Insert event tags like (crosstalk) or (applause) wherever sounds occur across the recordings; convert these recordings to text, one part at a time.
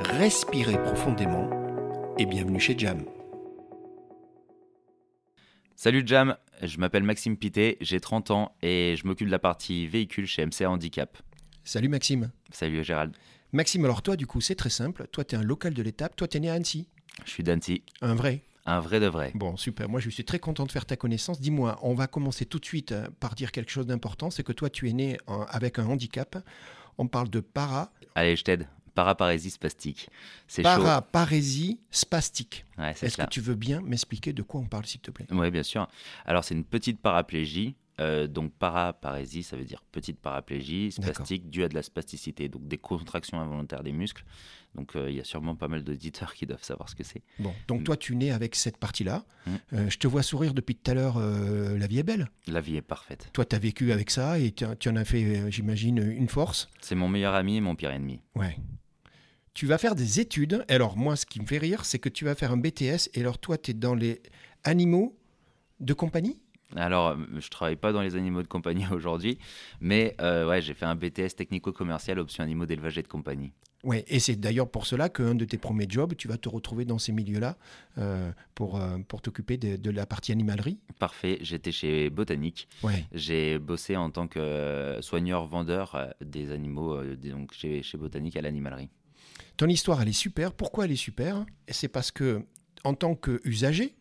respirez profondément et bienvenue chez Jam. Salut Jam, je m'appelle Maxime Pité, j'ai 30 ans et je m'occupe de la partie véhicule chez MCA Handicap. Salut Maxime. Salut Gérald. Maxime, alors toi du coup c'est très simple, toi tu es un local de l'étape, toi tu es né à Annecy. Je suis d'Annecy. Un vrai Un vrai de vrai. Bon, super. Moi, je suis très content de faire ta connaissance. Dis-moi, on va commencer tout de suite euh, par dire quelque chose d'important. C'est que toi, tu es né en- avec un handicap. On parle de para, Allez, je t'aide. Paraparésie spastique. C'est paraparésie spastique. Ouais, Est-ce que tu veux bien m'expliquer de quoi on parle, s'il te plaît? Oui, bien sûr. Alors, c'est une petite paraplégie. Euh, donc, paraparésie, ça veut dire petite paraplégie. Spastique, due à de la spasticité, donc des contractions involontaires des muscles. Donc, euh, il y a sûrement pas mal d'auditeurs qui doivent savoir ce que c'est. Bon, donc toi, tu nais avec cette partie-là. Mm. Euh, je te vois sourire depuis tout à l'heure. la vie est belle. La vie est parfaite. Toi, tu as vécu avec ça et tu en as fait, j'imagine, une force. C'est mon meilleur ami et mon pire ennemi. Ouais. Tu vas faire des études. Alors, moi, ce qui me fait rire, c'est que tu vas faire un BTS. Et alors, toi, tu es dans les animaux de compagnie? Alors, euh, je travaille pas dans les animaux de compagnie (laughs) aujourd'hui, mais euh, ouais, j'ai fait un BTS technico-commercial option animaux d'élevage et de compagnie. Ouais, et c'est d'ailleurs pour cela qu'un de tes premiers jobs, tu vas te retrouver dans ces milieux-là euh, pour, euh, pour t'occuper de, de la partie animalerie. Parfait, j'étais chez Botanique. Ouais. J'ai bossé en tant que soigneur-vendeur des animaux donc chez, chez Botanique à l'animalerie. Ton histoire, elle est super. Pourquoi elle est super? C'est parce que, en tant qu'usager,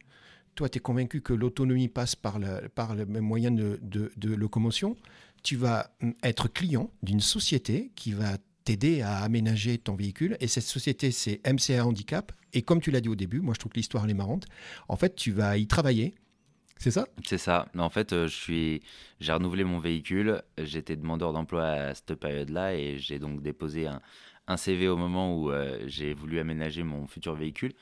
toi, tu es convaincu que l'autonomie passe par le, par le moyen de, locomotion. Tu vas mm, être client d'une société qui va t'aider à aménager ton véhicule. Et cette société, c'est MCA Handicap. Et comme tu l'as dit au début, moi, je trouve que l'histoire, elle est marrante. En fait, tu vas y travailler. C'est ça? C'est ça. En fait, euh, je suis, j'ai renouvelé mon véhicule. J'étais demandeur d'emploi à cette période-là et j'ai donc déposé un, un CV au moment où euh, j'ai voulu aménager mon futur véhicule.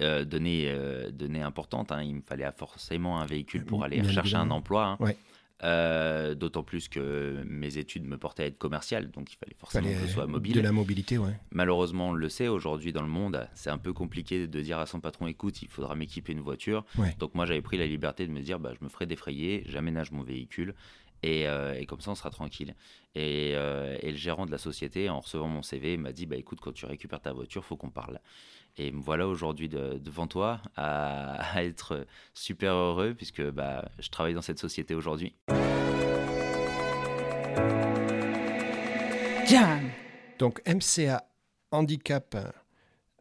Euh, donnée, euh, donnée importante, hein. il me fallait forcément un véhicule pour aller Bien rechercher un emploi. hein. Ouais. Euh, D'autant plus que mes études me portaient à être commercial, donc il fallait forcément Fallait, que je sois mobile. De la mobilité, ouais. Malheureusement, on le sait, aujourd'hui dans le monde, c'est un peu compliqué de dire à son patron écoute, il faudra m'équiper une voiture. Ouais. Donc moi, j'avais pris la liberté de me dire bah, je me ferai défrayer, j'aménage mon véhicule et, euh, et comme ça, on sera tranquille. Et, euh, et le gérant de la société, en recevant mon CV, m'a dit bah, écoute, quand tu récupères ta voiture, faut qu'on parle. Et me voilà aujourd'hui de- devant toi à, (laughs) à être super heureux puisque bah, je travaille dans cette société aujourd'hui. Donc MCA Handicap,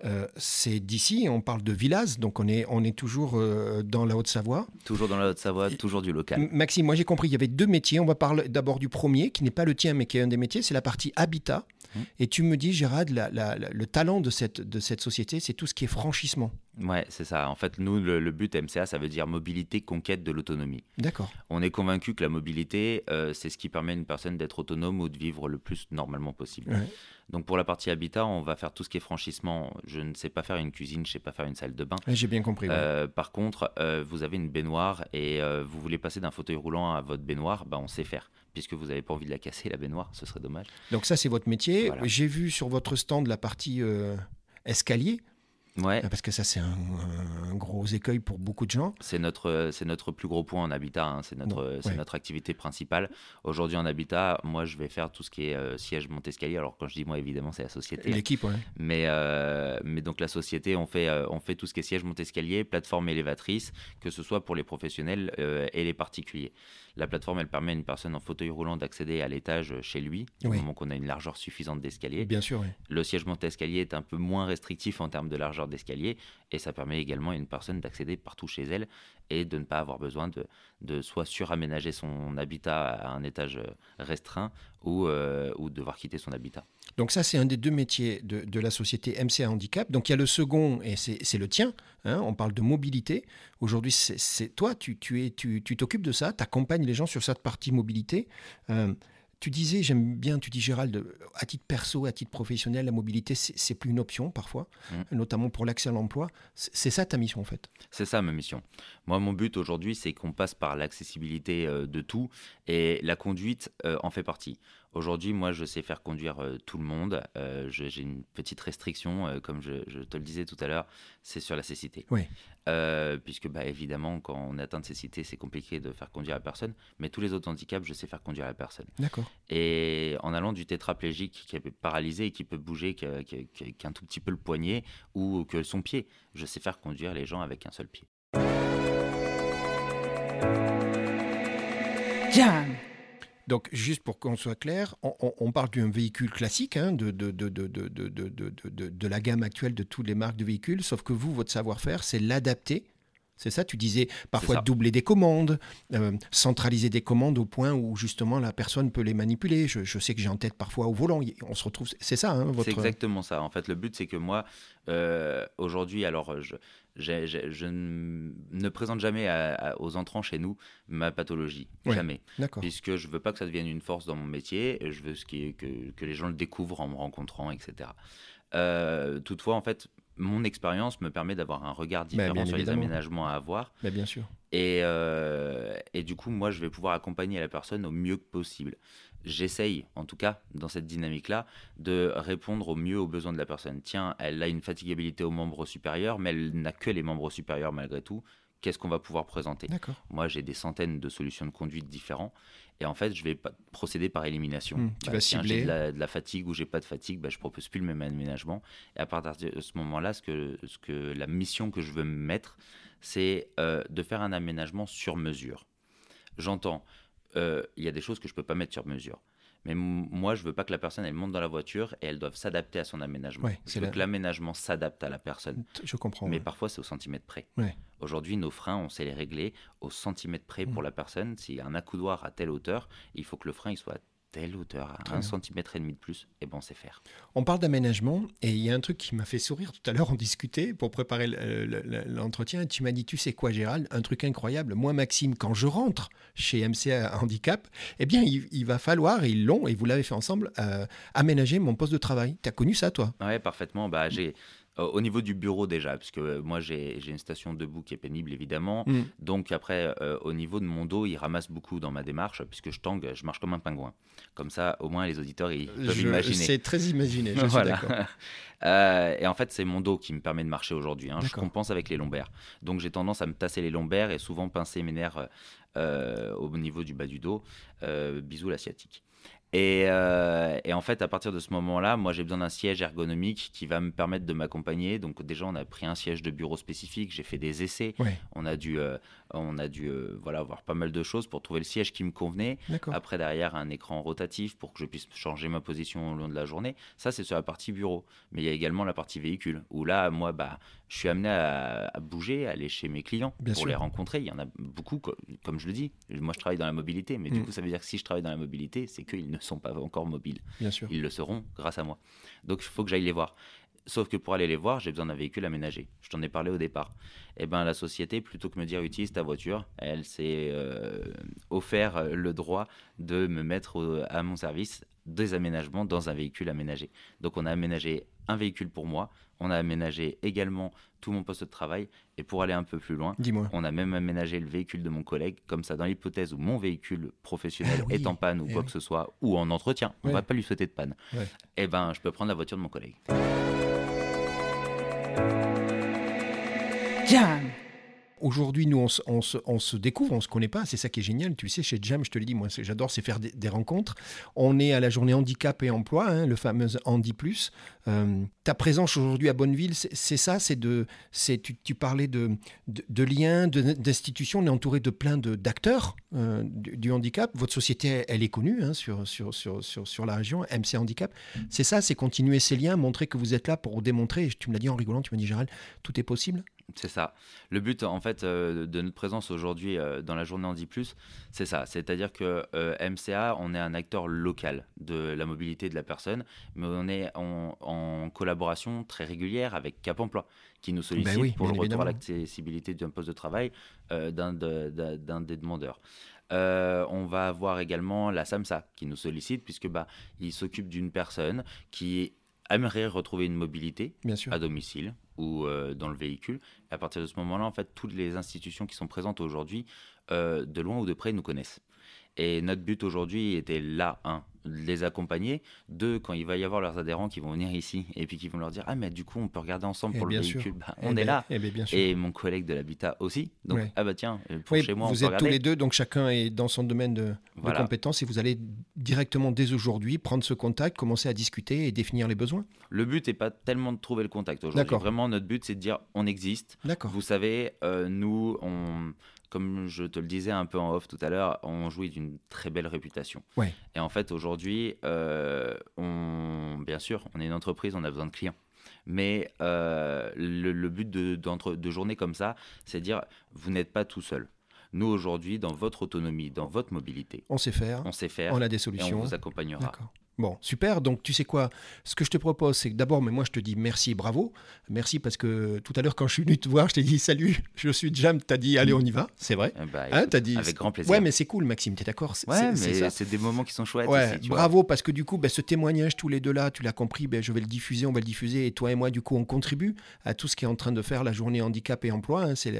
euh, c'est d'ici, on parle de Villaz, donc on est, on est toujours euh, dans la Haute-Savoie. Toujours dans la Haute-Savoie, toujours du local. Maxime, moi j'ai compris, il y avait deux métiers. On va parler d'abord du premier, qui n'est pas le tien, mais qui est un des métiers, c'est la partie habitat. Mhm. Et tu me dis, Gérard, la- la- la- le talent de cette, de cette société, c'est tout ce qui est franchissement. Ouais, c'est ça. En fait, nous, le, le but MCA, ça veut dire mobilité, conquête de l'autonomie. D'accord. On est convaincu que la mobilité, euh, c'est ce qui permet à une personne d'être autonome ou de vivre le plus normalement possible. Ouais. Donc pour la partie habitat, on va faire tout ce qui est franchissement. Je ne sais pas faire une cuisine, je ne sais pas faire une salle de bain. Ouais, J'ai bien compris. ouais. Euh, par contre, euh, vous avez une baignoire et vous voulez passer d'un fauteuil roulant à votre baignoire, bah, on sait faire. Puisque vous n'avez pas envie de la casser, la baignoire, ce serait dommage. Donc ça, c'est votre métier. Voilà. J'ai vu sur votre stand la partie euh, escalier, Ouais, parce que ça, c'est un, un gros écueil pour beaucoup de gens. c'est notre, c'est notre plus gros point en habitat, hein. c'est notre, c'est ouais. notre activité principale. Aujourd'hui en habitat, moi je vais faire tout ce qui est euh, siège monte-escalier. Alors quand je dis moi, évidemment, c'est la société. L'équipe, ouais. Mais, euh, mais donc la société, on fait, euh, on fait tout ce qui est siège monte-escalier, plateforme élévatrice, que ce soit pour les professionnels et les particuliers. La plateforme, elle permet à une personne en fauteuil roulant d'accéder à l'étage chez lui, au Oui. moment qu'on a une largeur suffisante d'escalier. Bien sûr, oui. Le siège monte-escalier est un peu moins restrictif en termes de largeur d'escalier, et ça permet également à une personne d'accéder partout chez elle et de ne pas avoir besoin de, de soit suraménager son habitat à un étage euh, restreint ou, euh, ou devoir quitter son habitat. Donc ça, c'est un des deux métiers de, de la société MCA Handicap. Donc il y a le second, et c'est le tien. hein, on parle de mobilité. Aujourd'hui, c'est- toi, tu tu es- tu tu t'occupes de ça, tu accompagnes les gens sur cette partie mobilité. Euh, Tu disais, j'aime bien, tu dis Gérald, à titre perso, à titre professionnel, la mobilité, c'est plus une option parfois, mm. notamment pour l'accès à l'emploi. C'est ça ta mission en fait? C'est ça ma mission. Moi, mon but aujourd'hui, c'est qu'on passe par l'accessibilité euh, de tout et la conduite euh, en fait partie. Aujourd'hui, moi, je sais faire conduire euh, tout le monde. Euh, j'ai une petite restriction, euh, comme je, te le disais tout à l'heure, c'est sur la cécité. Oui. puisque, bah, évidemment, quand on atteint de cécité, c'est compliqué de faire conduire la personne. Mais tous les autres handicaps, je sais faire conduire la personne. D'accord. Et en allant du tétraplégique qui est paralysé et qui peut bouger qu'un tout petit peu le poignet ou que son pied, je sais faire conduire les gens avec un seul pied. Jam donc, juste pour qu'on soit clair, on, parle d'un véhicule classique hein, de, de, de, de, la gamme actuelle de toutes les marques de véhicules, sauf que vous, votre savoir-faire, c'est l'adapter. C'est ça, tu disais parfois doubler des commandes, euh, centraliser des commandes au point où justement la personne peut les manipuler. Je, sais que j'ai en tête parfois au volant, on se retrouve. C'est ça, hein, votre... C'est exactement ça. En fait, le but, c'est que moi, euh, aujourd'hui, alors je, je, ne présente jamais aux entrants chez nous ma pathologie. jamais. Puisque je ne veux pas que ça devienne une force dans mon métier. Je veux que, que les gens le découvrent en me rencontrant, etc. Euh, toutefois, en fait, mon expérience me permet d'avoir un regard bah, différent sur les aménagements à avoir. Bah, bien sûr. Et, euh, et, du coup, moi, je vais pouvoir accompagner la personne au mieux que possible j'essaye, en tout cas, dans cette dynamique-là, de répondre au mieux aux besoins de la personne. Tiens, elle a une fatigabilité aux membres supérieurs, mais elle n'a que les membres supérieurs malgré tout. Qu'est-ce qu'on va pouvoir présenter Moi, j'ai des centaines de solutions de conduite différentes. Et en fait, je vais procéder par élimination. Hmm, tu bah, vas cibler. J'ai de, la, fatigue ou j'ai pas de fatigue, bah, je propose plus le même aménagement. Et à partir de ce moment-là, ce que, ce que la mission que je veux me mettre, c'est euh, de faire un aménagement sur mesure. J'entends, euh, il y a des choses que je peux pas mettre sur mesure. Mais moi, je veux pas que la personne elle monte dans la voiture et elle doive s'adapter à son aménagement. je veux que l'aménagement s'adapte à la personne. Je comprends. Mais parfois, c'est au centimètre près. Aujourd'hui, nos freins, on sait les régler au centimètre près pour mm. la personne. S'il y a un accoudoir à telle hauteur, il faut que le frein il soit telle hauteur, à un centimètre et demi de plus, et bon, c'est faire. On parle d'aménagement, et il y a un truc qui m'a fait sourire tout à l'heure, on discutait pour préparer l'entretien, et tu m'as dit, tu sais quoi Gérald, un truc incroyable, moi Maxime, quand je rentre chez MCA Handicap, eh bien, il, va falloir, ils l'ont, et vous l'avez fait ensemble, euh, aménager mon poste de travail. Tu as connu ça, toi? Oui, parfaitement. Bah, j'ai au niveau du bureau déjà, parce que euh, moi j'ai une station debout qui est pénible évidemment. Mm. Donc après, euh, au niveau de mon dos, il ramasse beaucoup dans ma démarche, puisque je tangue, je marche comme un pingouin. Comme ça, au moins les auditeurs ils peuvent imaginer. C'est très imaginé, je (laughs) suis d'accord. (laughs) et en fait, c'est mon dos qui me permet de marcher aujourd'hui. Hein. Je compense avec les lombaires. Donc j'ai tendance à me tasser les lombaires et souvent pincer mes nerfs au niveau du bas du dos. bisous Euh, et, en fait, à partir de ce moment-là, moi, j'ai besoin d'un siège ergonomique qui va me permettre de m'accompagner. Donc, déjà, on a pris un siège de bureau spécifique. J'ai fait des essais. On a dû, euh, on a dû euh, voilà, voir pas mal de choses pour trouver le siège qui me convenait. Après, derrière, un écran rotatif pour que je puisse changer ma position au long de la journée. Ça, c'est sur la partie bureau. Mais il y a également la partie véhicule où là, moi, bah, je suis amené à, bouger, à aller chez mes clients pour les rencontrer. Il y en a beaucoup, comme je le dis. Moi, je travaille dans la mobilité. Mais du mm. coup, ça veut dire que si je travaille dans la mobilité, c'est qu'ils ne ne sont pas encore mobiles. Bien sûr. Ils le seront grâce à moi. Donc il faut que j'aille les voir. Sauf que pour aller les voir, j'ai besoin d'un véhicule aménagé. Je t'en ai parlé au départ. Et eh ben la société, plutôt que me dire utilise ta voiture, elle s'est euh, offert le droit de me mettre à mon service des aménagements dans un véhicule aménagé. Donc on a aménagé un véhicule pour moi, on a aménagé également tout mon poste de travail. Et pour aller un peu plus loin, on a même aménagé le véhicule de mon collègue. Comme ça, dans l'hypothèse où mon véhicule professionnel ah est en panne ou eh quoi que ce soit, ou en entretien, on ne va pas lui souhaiter de panne, et eh ben, je peux prendre la voiture de mon collègue. John. Aujourd'hui, nous, on, se, découvre, on ne se connaît pas. C'est ça qui est génial. Tu sais, chez Jam, je te l'ai dit, moi, j'adore, c'est faire des, rencontres. On est à la journée handicap et emploi, hein, le fameux Handi Plus. Euh, ta présence aujourd'hui à Bonneville, c'est ça c'est de, tu, parlais de, liens, d'institutions. On est entouré de plein d'acteurs euh, du, handicap. Votre société, elle est connue hein, sur, sur, sur, sur, la région, MC Handicap. C'est ça, c'est continuer ces liens, montrer que vous êtes là pour démontrer. Tu me l'as dit en rigolant, tu m'as dit, Gérald, tout est possible C'est ça. Le but, en fait, euh, de notre présence aujourd'hui euh, dans la journée Andy Plus, c'est ça. C'est-à-dire que euh, MCA, on est un acteur local de la mobilité de la personne, mais on est en, en collaboration très régulière avec Cap Emploi, qui nous sollicite Ben oui, pour le retour à l'accessibilité d'un poste de travail d'un de- d'un- d'un des demandeurs. Euh, on va avoir également la SAMSA qui nous sollicite, puisque bah, il s'occupe d'une personne qui aimerait retrouver une mobilité Bien sûr. à domicile ou euh, dans le véhicule. À partir de ce moment-là, en fait, toutes les institutions qui sont présentes aujourd'hui, euh, de loin ou de près, nous connaissent. Et notre but aujourd'hui était là, un, de les accompagner, deux, quand il va y avoir leurs adhérents qui vont venir ici et puis qui vont leur dire Ah, mais du coup, on peut regarder ensemble Eh pour le véhicule. Bah, Eh on est ben- là. eh ben, bien sûr. Et mon collègue de l'habitat aussi. Donc, Ouais. ah bah tiens, pour Oui, chez moi, on vous peut êtes tous les deux, donc chacun est dans son domaine de, de Voilà. compétences et vous allez directement dès aujourd'hui prendre ce contact, commencer à discuter et définir les besoins. Le but n'est pas tellement de trouver le contact aujourd'hui. Vraiment, notre but, c'est de dire on existe. D'accord. Vous savez, euh, nous, on, comme je te le disais un peu en off tout à l'heure, on jouit d'une très belle réputation. Ouais. Et en fait, aujourd'hui, euh, on, bien sûr, on est une entreprise, on a besoin de clients. Mais euh, le, le but de, de journées comme ça, c'est de dire, vous n'êtes pas tout seul. Nous, aujourd'hui, dans votre autonomie, dans votre mobilité, On sait faire, on sait faire on a des et on solutions. vous accompagnera. Bon, super. Donc, tu sais quoi? Ce que je te propose, c'est que d'abord, mais moi, je te dis merci et bravo. Merci parce que tout à l'heure, quand je suis venu te voir, je t'ai dit salut, je suis Jam. Tu as dit allez, on y va. C'est vrai. Eh ben, Hein, t'as dit. avec grand plaisir. Ouais, mais c'est cool, Maxime, tu es d'accord? C'est- Ouais, mais c'est des moments qui sont chouettes. Ouais, aussi, tu vois. bravo, parce que du coup, ben, ce témoignage, tous les deux là, tu l'as compris, ben, je vais le diffuser, on va le diffuser, et toi et moi, du coup, on contribue à tout ce qui est en train de faire la journée handicap et emploi. hein, c'est,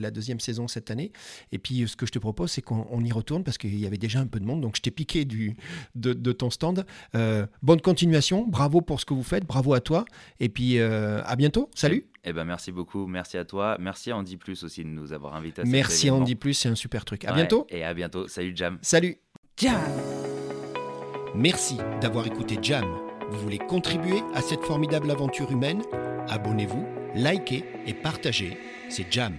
la, deuxième saison cette année. Et puis, euh, ce que je te propose, c'est qu'on on y retourne, parce qu'il y avait déjà un peu de monde, donc je t'ai piqué du, de, de ton stand. Euh, bonne continuation, bravo pour ce que vous faites, bravo à toi, et puis euh, à bientôt, salut. Eh ben merci beaucoup, merci à toi, merci à Andy Plus aussi de nous avoir invités. à Merci. Andy Plus, c'est un super truc. À Ouais, bientôt. Et à bientôt. Salut Jam. Salut. Merci d'avoir écouté Jam. Vous voulez contribuer à cette formidable aventure humaine? Abonnez-vous, likez et partagez. C'est Jam